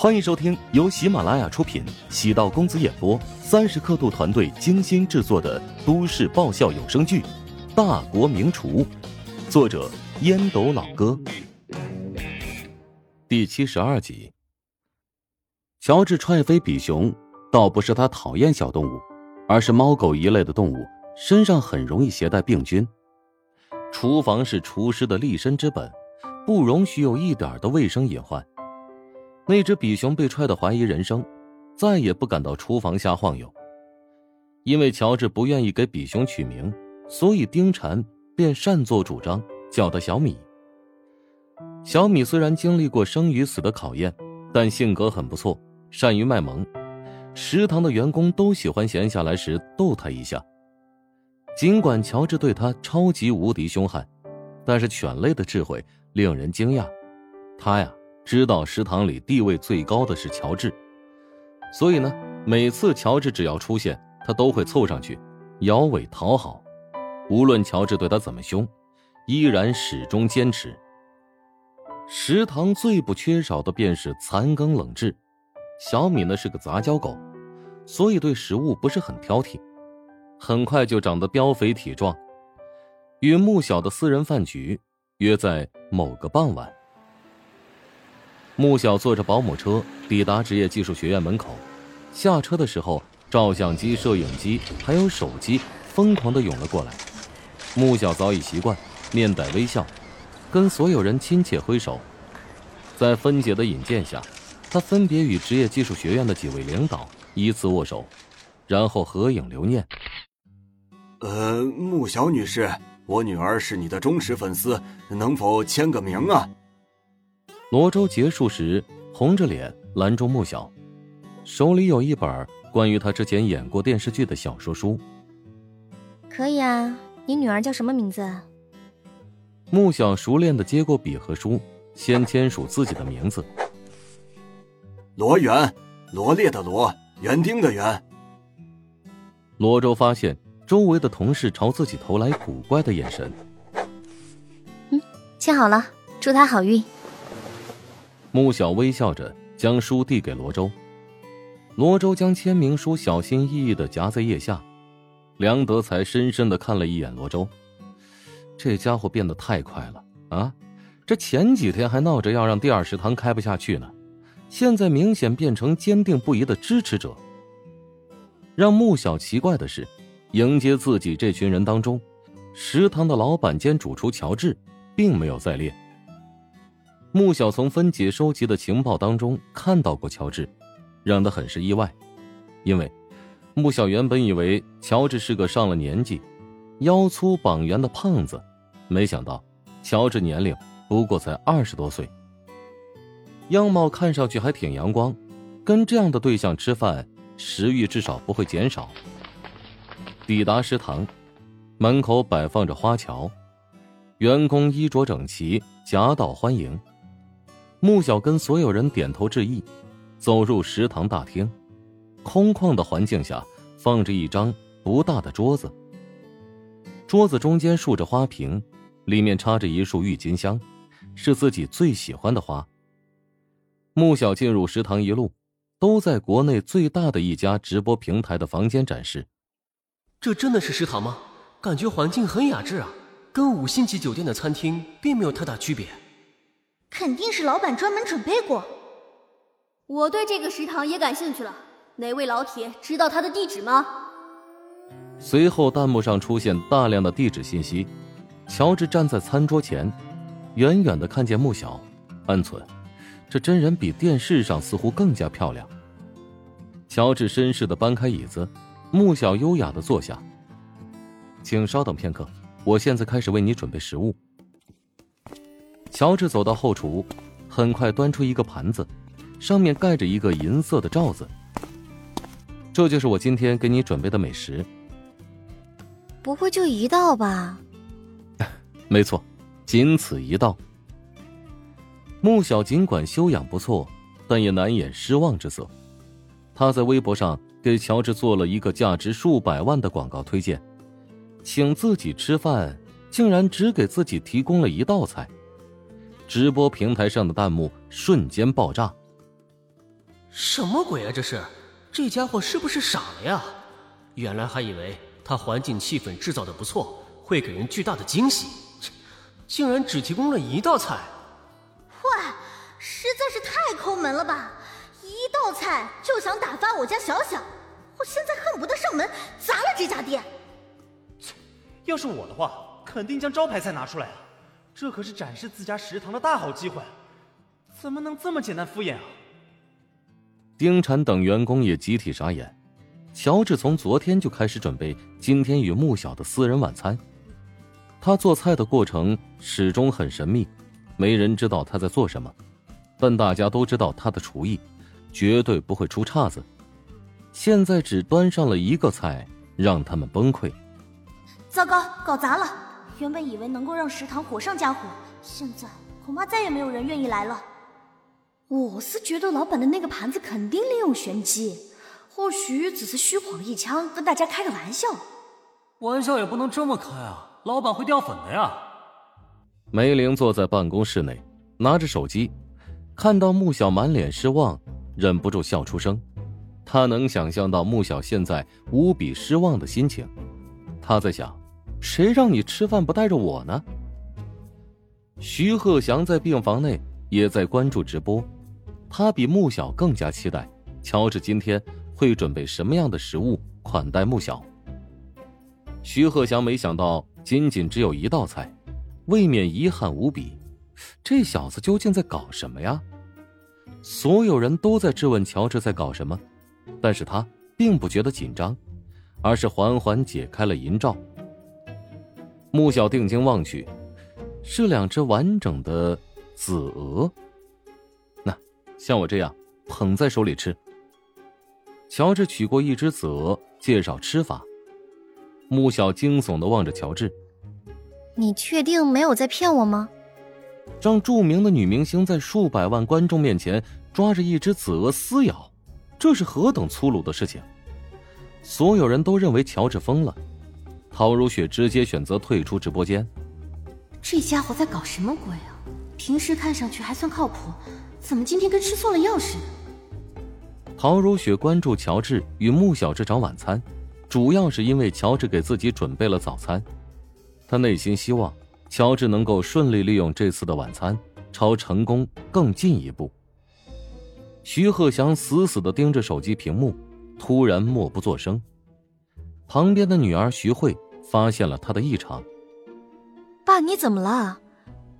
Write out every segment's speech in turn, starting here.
欢迎收听由喜马拉雅出品、喜道公子演播、三十刻度团队精心制作的都市爆笑有声剧《大国名厨》，作者烟斗老哥，第七十二集。乔治踹飞比熊，倒不是他讨厌小动物，而是猫狗一类的动物身上很容易携带病菌。厨房是厨师的立身之本，不容许有一点的卫生隐患。那只比熊被踹得怀疑人生，再也不敢到厨房瞎晃悠。因为乔治不愿意给比熊取名，所以丁禅便擅作主张叫他小米。小米虽然经历过生与死的考验，但性格很不错，善于卖萌。食堂的员工都喜欢闲下来时逗他一下。尽管乔治对他超级无敌凶悍，但是犬类的智慧令人惊讶。他呀。知道食堂里地位最高的是乔治，所以呢，每次乔治只要出现，他都会凑上去，摇尾讨好。无论乔治对他怎么凶，依然始终坚持。食堂最不缺少的便是残羹冷炙。小米呢是个杂交狗，所以对食物不是很挑剔，很快就长得膘肥体壮。与穆小的私人饭局约在某个傍晚。穆小坐着保姆车抵达职业技术学院门口，下车的时候，照相机、摄影机还有手机疯狂的涌了过来。穆小早已习惯，面带微笑，跟所有人亲切挥手。在芬姐的引荐下，他分别与职业技术学院的几位领导依次握手，然后合影留念。呃，穆小女士，我女儿是你的忠实粉丝，能否签个名啊？罗周结束时，红着脸拦住穆小，手里有一本关于他之前演过电视剧的小说书。可以啊，你女儿叫什么名字？穆小熟练的接过笔和书，先签署自己的名字。罗园，罗列的罗，园丁的园。罗周发现周围的同事朝自己投来古怪的眼神。嗯，签好了，祝他好运。穆小微笑着将书递给罗周，罗周将签名书小心翼翼的夹在腋下。梁德才深深的看了一眼罗周，这家伙变得太快了啊！这前几天还闹着要让第二食堂开不下去呢，现在明显变成坚定不移的支持者。让穆小奇怪的是，迎接自己这群人当中，食堂的老板兼主厨乔治，并没有在列。穆小从芬姐收集的情报当中看到过乔治，让他很是意外，因为穆小原本以为乔治是个上了年纪、腰粗膀圆的胖子，没想到乔治年龄不过才二十多岁，样貌看上去还挺阳光，跟这样的对象吃饭，食欲至少不会减少。抵达食堂，门口摆放着花桥，员工衣着整齐，夹道欢迎。穆小跟所有人点头致意，走入食堂大厅。空旷的环境下，放着一张不大的桌子。桌子中间竖着花瓶，里面插着一束郁金香，是自己最喜欢的花。穆小进入食堂一路，都在国内最大的一家直播平台的房间展示。这真的是食堂吗？感觉环境很雅致啊，跟五星级酒店的餐厅并没有太大区别。肯定是老板专门准备过。我对这个食堂也感兴趣了，哪位老铁知道他的地址吗？随后弹幕上出现大量的地址信息。乔治站在餐桌前，远远的看见穆小，暗存：这真人比电视上似乎更加漂亮。乔治绅士的搬开椅子，穆小优雅的坐下。请稍等片刻，我现在开始为你准备食物。乔治走到后厨，很快端出一个盘子，上面盖着一个银色的罩子。这就是我今天给你准备的美食。不会就一道吧？没错，仅此一道。穆小尽管修养不错，但也难掩失望之色。他在微博上给乔治做了一个价值数百万的广告推荐，请自己吃饭，竟然只给自己提供了一道菜。直播平台上的弹幕瞬间爆炸。什么鬼啊！这是，这家伙是不是傻了呀？原来还以为他环境气氛制造的不错，会给人巨大的惊喜，竟然只提供了一道菜。喂，实在是太抠门了吧！一道菜就想打发我家小小，我现在恨不得上门砸了这家店。切，要是我的话，肯定将招牌菜拿出来啊！这可是展示自家食堂的大好机会，怎么能这么简单敷衍啊？丁婵等员工也集体傻眼。乔治从昨天就开始准备今天与穆小的私人晚餐，他做菜的过程始终很神秘，没人知道他在做什么，但大家都知道他的厨艺绝对不会出岔子。现在只端上了一个菜，让他们崩溃。糟糕，搞砸了！原本以为能够让食堂火上加火，现在恐怕再也没有人愿意来了。我是觉得老板的那个盘子肯定另有玄机。或许只是虚晃一枪，跟大家开个玩笑。玩笑也不能这么开啊，老板会掉粉的呀。梅玲坐在办公室内，拿着手机，看到穆小满脸失望，忍不住笑出声。他能想象到穆小现在无比失望的心情。他在想，谁让你吃饭不带着我呢？徐鹤祥在病房内也在关注直播，他比穆小更加期待乔治今天。会准备什么样的食物款待穆小？徐鹤祥没想到，仅仅只有一道菜，未免遗憾无比。这小子究竟在搞什么呀？所有人都在质问乔治在搞什么，但是他并不觉得紧张，而是缓缓解开了银罩。穆小定睛望去，是两只完整的紫鹅。那像我这样捧在手里吃。乔治取过一只紫鹅，介绍吃法。穆小惊悚的望着乔治：“你确定没有在骗我吗？”让著名的女明星在数百万观众面前抓着一只紫鹅撕咬，这是何等粗鲁的事情！所有人都认为乔治疯了。陶如雪直接选择退出直播间。这家伙在搞什么鬼啊？平时看上去还算靠谱，怎么今天跟吃错了药似的？陶如雪关注乔治与穆小志找晚餐，主要是因为乔治给自己准备了早餐。他内心希望乔治能够顺利利用这次的晚餐，朝成功更进一步。徐鹤翔死死的盯着手机屏幕，突然默不作声。旁边的女儿徐慧发现了他的异常：“爸，你怎么了？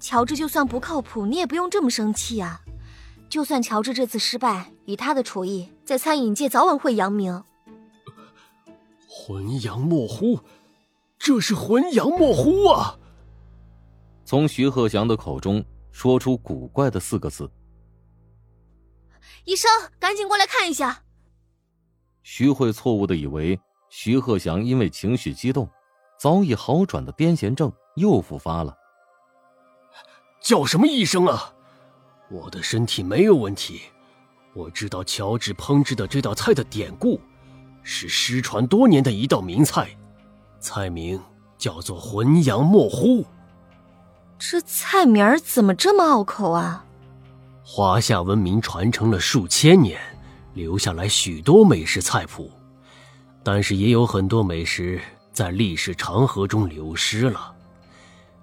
乔治就算不靠谱，你也不用这么生气啊。”就算乔治这次失败，以他的厨艺，在餐饮界早晚会扬名。浑阳莫乎，这是浑阳莫乎啊！从徐鹤祥的口中说出古怪的四个字。医生，赶紧过来看一下。徐慧错误的以为徐鹤祥因为情绪激动，早已好转的癫痫症又复发了。叫什么医生啊？我的身体没有问题，我知道乔治烹制的这道菜的典故，是失传多年的一道名菜，菜名叫做浑羊莫乎。这菜名怎么这么拗口啊？华夏文明传承了数千年，留下来许多美食菜谱，但是也有很多美食在历史长河中流失了，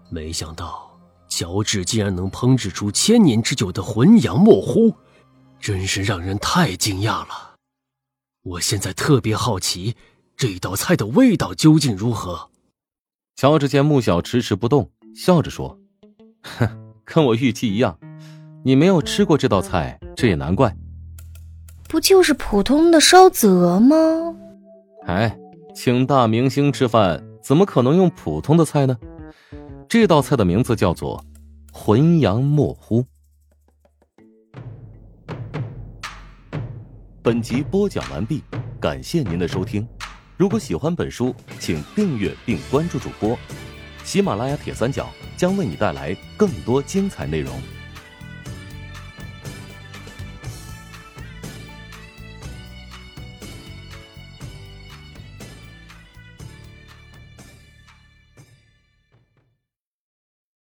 没想到。乔治竟然能烹制出千年之久的浑阳莫乎，真是让人太惊讶了。我现在特别好奇，这道菜的味道究竟如何？乔治见穆小迟迟不动，笑着说：“哼，跟我预期一样，你没有吃过这道菜，这也难怪。不就是普通的烧子鹅吗？哎，请大明星吃饭，怎么可能用普通的菜呢？”这道菜的名字叫做“浑阳莫乎”。本集播讲完毕，感谢您的收听。如果喜欢本书，请订阅并关注主播。喜马拉雅铁三角将为你带来更多精彩内容。